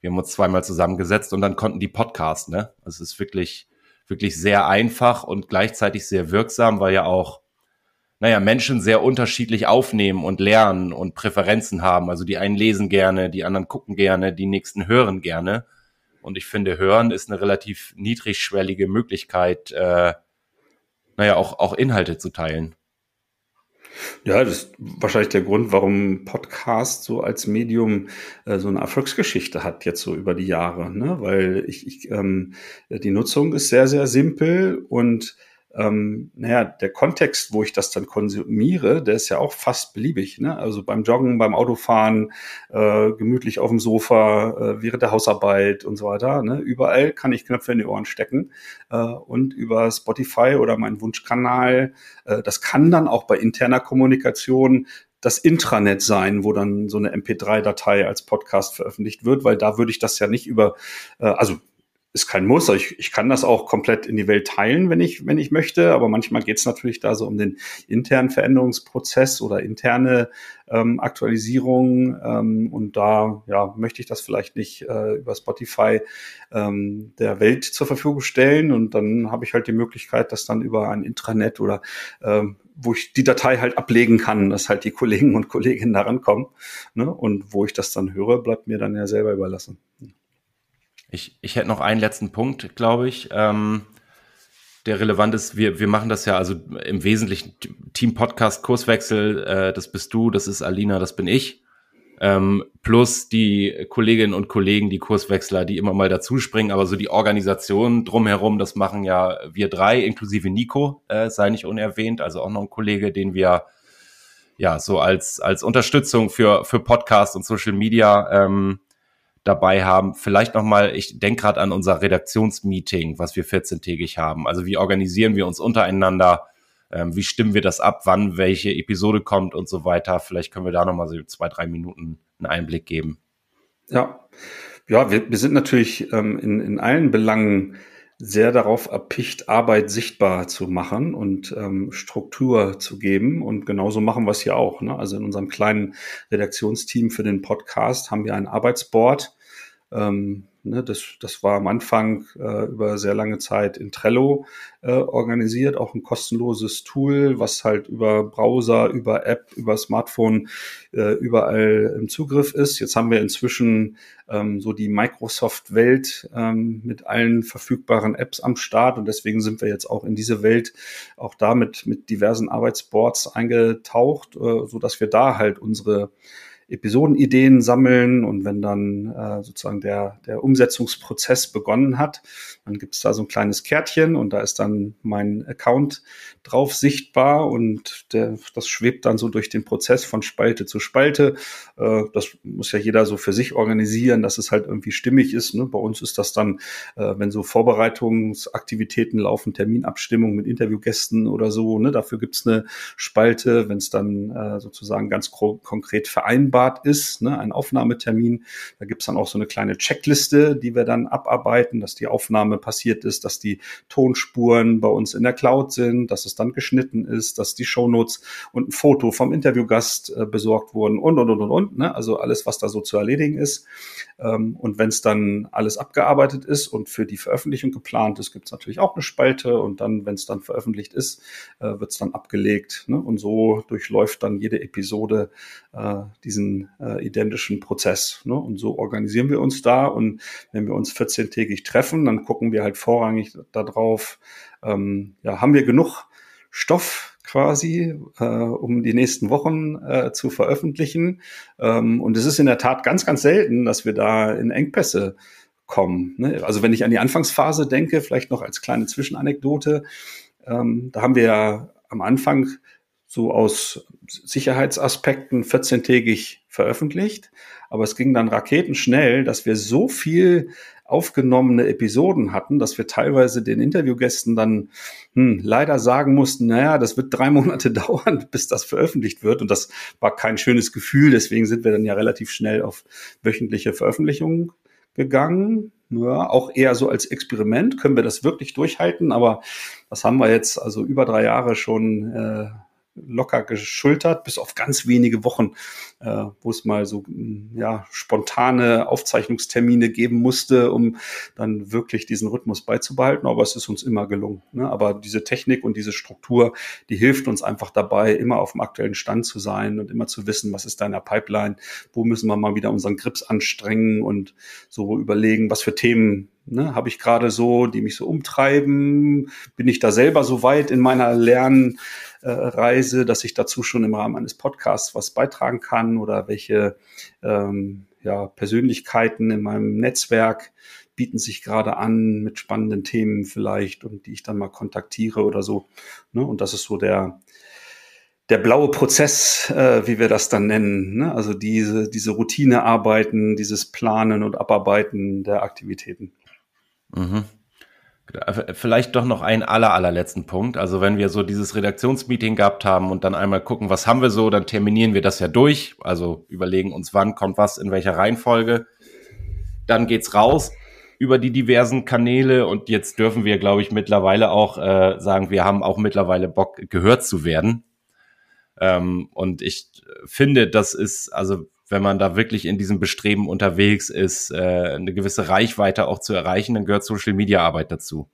Wir haben uns zweimal zusammengesetzt und dann konnten die Podcast, ne? Es ist wirklich, wirklich sehr einfach und gleichzeitig sehr wirksam, weil ja auch, naja, Menschen sehr unterschiedlich aufnehmen und lernen und Präferenzen haben. Also die einen lesen gerne, die anderen gucken gerne, die nächsten hören gerne. Und ich finde, Hören ist eine relativ niedrigschwellige Möglichkeit, äh, naja, auch, auch Inhalte zu teilen. Ja, das ist wahrscheinlich der Grund, warum Podcast so als Medium äh, so eine Erfolgsgeschichte hat jetzt so über die Jahre, ne? Weil ich, ich ähm, die Nutzung ist sehr, sehr simpel und ähm, naja, der Kontext, wo ich das dann konsumiere, der ist ja auch fast beliebig. Ne? Also beim Joggen, beim Autofahren, äh, gemütlich auf dem Sofa, äh, während der Hausarbeit und so weiter. Ne? Überall kann ich Knöpfe in die Ohren stecken. Äh, und über Spotify oder meinen Wunschkanal, äh, das kann dann auch bei interner Kommunikation das Intranet sein, wo dann so eine MP3-Datei als Podcast veröffentlicht wird, weil da würde ich das ja nicht über, äh, also ist kein Muss. Ich, ich kann das auch komplett in die Welt teilen, wenn ich, wenn ich möchte. Aber manchmal geht es natürlich da so um den internen Veränderungsprozess oder interne ähm, Aktualisierung. Ähm, und da ja, möchte ich das vielleicht nicht äh, über Spotify ähm, der Welt zur Verfügung stellen. Und dann habe ich halt die Möglichkeit, das dann über ein Intranet oder ähm, wo ich die Datei halt ablegen kann, dass halt die Kollegen und Kolleginnen da rankommen. Ne? Und wo ich das dann höre, bleibt mir dann ja selber überlassen. Ich, ich hätte noch einen letzten Punkt, glaube ich, ähm, der relevant ist. Wir, wir machen das ja also im Wesentlichen Team Podcast Kurswechsel. Äh, das bist du, das ist Alina, das bin ich. Ähm, plus die Kolleginnen und Kollegen, die Kurswechsler, die immer mal dazuspringen. Aber so die Organisation drumherum, das machen ja wir drei, inklusive Nico, äh, sei nicht unerwähnt. Also auch noch ein Kollege, den wir ja so als, als Unterstützung für, für Podcast und Social Media ähm, dabei haben. Vielleicht nochmal, ich denke gerade an unser Redaktionsmeeting, was wir 14-tägig haben. Also wie organisieren wir uns untereinander? Ähm, wie stimmen wir das ab, wann welche Episode kommt und so weiter? Vielleicht können wir da nochmal so zwei, drei Minuten einen Einblick geben. Ja, ja, wir, wir sind natürlich ähm, in, in allen Belangen sehr darauf erpicht, Arbeit sichtbar zu machen und ähm, Struktur zu geben. Und genauso machen wir es hier auch. Ne? Also in unserem kleinen Redaktionsteam für den Podcast haben wir ein Arbeitsboard. Ähm, Ne, das, das war am Anfang äh, über sehr lange Zeit in Trello äh, organisiert, auch ein kostenloses Tool, was halt über Browser, über App, über Smartphone äh, überall im Zugriff ist. Jetzt haben wir inzwischen ähm, so die Microsoft-Welt ähm, mit allen verfügbaren Apps am Start und deswegen sind wir jetzt auch in diese Welt auch damit mit diversen Arbeitsboards eingetaucht, äh, so dass wir da halt unsere Episodenideen sammeln und wenn dann äh, sozusagen der, der Umsetzungsprozess begonnen hat, dann gibt es da so ein kleines Kärtchen und da ist dann mein Account drauf sichtbar und der, das schwebt dann so durch den Prozess von Spalte zu Spalte. Äh, das muss ja jeder so für sich organisieren, dass es halt irgendwie stimmig ist. Ne? Bei uns ist das dann, äh, wenn so Vorbereitungsaktivitäten laufen, Terminabstimmung mit Interviewgästen oder so, ne? dafür gibt's eine Spalte, wenn es dann äh, sozusagen ganz konkret vereinbart vereinbart ist, ne, ein Aufnahmetermin. Da gibt's dann auch so eine kleine Checkliste, die wir dann abarbeiten, dass die Aufnahme passiert ist, dass die Tonspuren bei uns in der Cloud sind, dass es dann geschnitten ist, dass die Shownotes und ein Foto vom Interviewgast äh, besorgt wurden und, und, und, und, und. Ne? Also alles, was da so zu erledigen ist. Ähm, und wenn es dann alles abgearbeitet ist und für die Veröffentlichung geplant ist, gibt's natürlich auch eine Spalte. Und dann, wenn es dann veröffentlicht ist, äh, wird's dann abgelegt. Ne? Und so durchläuft dann jede Episode diesen äh, identischen Prozess. Ne? Und so organisieren wir uns da. Und wenn wir uns 14-tägig treffen, dann gucken wir halt vorrangig darauf, ähm, ja, haben wir genug Stoff quasi, äh, um die nächsten Wochen äh, zu veröffentlichen. Ähm, und es ist in der Tat ganz, ganz selten, dass wir da in Engpässe kommen. Ne? Also wenn ich an die Anfangsphase denke, vielleicht noch als kleine Zwischenanekdote, ähm, da haben wir ja am Anfang so aus Sicherheitsaspekten 14-tägig veröffentlicht. Aber es ging dann raketenschnell, dass wir so viel aufgenommene Episoden hatten, dass wir teilweise den Interviewgästen dann hm, leider sagen mussten, naja, das wird drei Monate dauern, bis das veröffentlicht wird. Und das war kein schönes Gefühl. Deswegen sind wir dann ja relativ schnell auf wöchentliche Veröffentlichungen gegangen. Ja, auch eher so als Experiment. Können wir das wirklich durchhalten? Aber das haben wir jetzt also über drei Jahre schon äh, locker geschultert, bis auf ganz wenige Wochen, äh, wo es mal so mm, ja, spontane Aufzeichnungstermine geben musste, um dann wirklich diesen Rhythmus beizubehalten. Aber es ist uns immer gelungen. Ne? Aber diese Technik und diese Struktur, die hilft uns einfach dabei, immer auf dem aktuellen Stand zu sein und immer zu wissen, was ist da in der Pipeline, wo müssen wir mal wieder unseren Grips anstrengen und so überlegen, was für Themen Ne, habe ich gerade so, die mich so umtreiben? Bin ich da selber so weit in meiner Lernreise, dass ich dazu schon im Rahmen eines Podcasts was beitragen kann? Oder welche ähm, ja, Persönlichkeiten in meinem Netzwerk bieten sich gerade an mit spannenden Themen vielleicht und die ich dann mal kontaktiere oder so. Ne? Und das ist so der, der blaue Prozess, äh, wie wir das dann nennen. Ne? Also diese, diese Routinearbeiten, dieses Planen und Abarbeiten der Aktivitäten. Mhm. Vielleicht doch noch einen aller, allerletzten Punkt. Also wenn wir so dieses Redaktionsmeeting gehabt haben und dann einmal gucken, was haben wir so, dann terminieren wir das ja durch. Also überlegen uns, wann kommt was, in welcher Reihenfolge. Dann geht's raus über die diversen Kanäle und jetzt dürfen wir, glaube ich, mittlerweile auch äh, sagen, wir haben auch mittlerweile Bock, gehört zu werden. Ähm, und ich finde, das ist, also wenn man da wirklich in diesem Bestreben unterwegs ist, äh, eine gewisse Reichweite auch zu erreichen, dann gehört Social Media Arbeit dazu.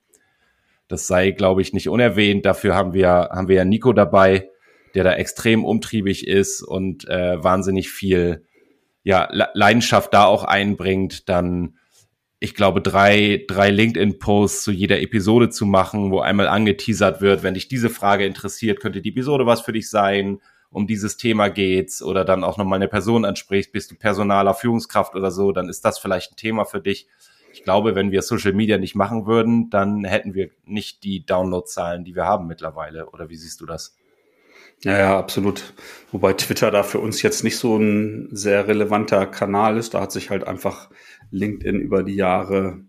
Das sei, glaube ich, nicht unerwähnt. Dafür haben wir, haben wir ja Nico dabei, der da extrem umtriebig ist und äh, wahnsinnig viel ja, Leidenschaft da auch einbringt, dann ich glaube, drei, drei LinkedIn-Posts zu jeder Episode zu machen, wo einmal angeteasert wird, wenn dich diese Frage interessiert, könnte die Episode was für dich sein um dieses Thema geht's oder dann auch nochmal eine Person ansprichst, bist du Personaler Führungskraft oder so, dann ist das vielleicht ein Thema für dich. Ich glaube, wenn wir Social Media nicht machen würden, dann hätten wir nicht die Downloadzahlen, die wir haben mittlerweile. Oder wie siehst du das? Ja, ja, absolut. Wobei Twitter da für uns jetzt nicht so ein sehr relevanter Kanal ist. Da hat sich halt einfach LinkedIn über die Jahre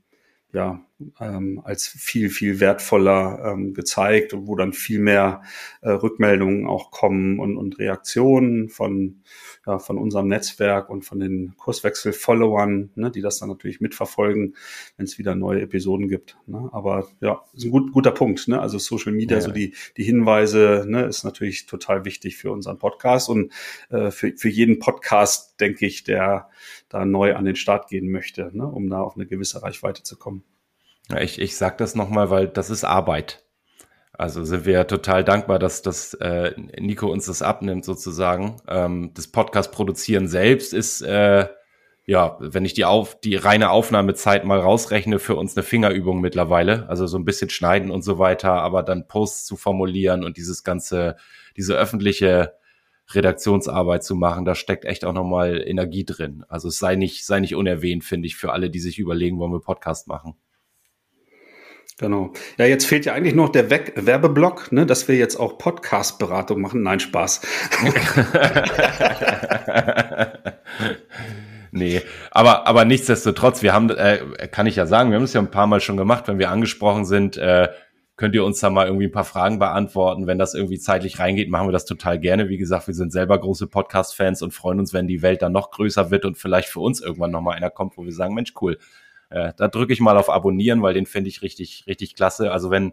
ja ähm, als viel, viel wertvoller ähm, gezeigt, wo dann viel mehr äh, Rückmeldungen auch kommen und, und Reaktionen von, ja, von unserem Netzwerk und von den Kurswechsel-Followern, ne, die das dann natürlich mitverfolgen, wenn es wieder neue Episoden gibt. Ne? Aber ja, ist ein gut, guter Punkt. Ne? Also Social Media, ja. so die, die Hinweise, ne, ist natürlich total wichtig für unseren Podcast und äh, für, für jeden Podcast, denke ich, der da neu an den Start gehen möchte, ne, um da auf eine gewisse Reichweite zu kommen. Ich, ich sage das nochmal, weil das ist Arbeit. Also sind wir total dankbar, dass, dass äh, Nico uns das abnimmt sozusagen. Ähm, das Podcast produzieren selbst ist, äh, ja, wenn ich die, auf, die reine Aufnahmezeit mal rausrechne, für uns eine Fingerübung mittlerweile. Also so ein bisschen schneiden und so weiter, aber dann Posts zu formulieren und dieses ganze, diese öffentliche Redaktionsarbeit zu machen, da steckt echt auch nochmal Energie drin. Also es sei nicht, sei nicht unerwähnt, finde ich, für alle, die sich überlegen, wollen wir Podcast machen. Genau. Ja, jetzt fehlt ja eigentlich noch der We Werbeblock, ne, dass wir jetzt auch Podcast-Beratung machen. Nein, Spaß. nee, aber, aber nichtsdestotrotz, wir haben, äh, kann ich ja sagen, wir haben es ja ein paar Mal schon gemacht, wenn wir angesprochen sind, äh, könnt ihr uns da mal irgendwie ein paar Fragen beantworten. Wenn das irgendwie zeitlich reingeht, machen wir das total gerne. Wie gesagt, wir sind selber große Podcast-Fans und freuen uns, wenn die Welt dann noch größer wird und vielleicht für uns irgendwann nochmal einer kommt, wo wir sagen, Mensch, cool. Äh, da drücke ich mal auf Abonnieren, weil den finde ich richtig, richtig klasse. Also wenn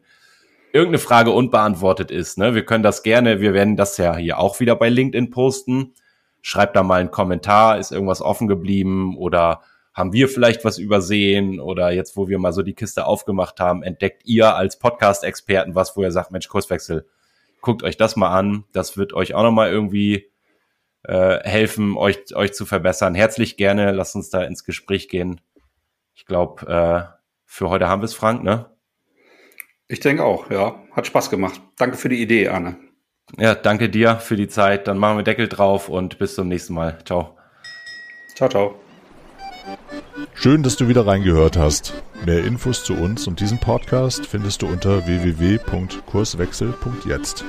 irgendeine Frage unbeantwortet ist, ne, wir können das gerne, wir werden das ja hier auch wieder bei LinkedIn posten. Schreibt da mal einen Kommentar, ist irgendwas offen geblieben oder haben wir vielleicht was übersehen oder jetzt, wo wir mal so die Kiste aufgemacht haben, entdeckt ihr als Podcast-Experten was, wo ihr sagt, Mensch, Kurswechsel, guckt euch das mal an. Das wird euch auch nochmal irgendwie äh, helfen, euch, euch zu verbessern. Herzlich gerne, lasst uns da ins Gespräch gehen. Ich glaube, äh, für heute haben wir es, Frank, ne? Ich denke auch, ja. Hat Spaß gemacht. Danke für die Idee, Arne. Ja, danke dir für die Zeit. Dann machen wir Deckel drauf und bis zum nächsten Mal. Ciao. Ciao, ciao. Schön, dass du wieder reingehört hast. Mehr Infos zu uns und diesem Podcast findest du unter www.kurswechsel.jetzt.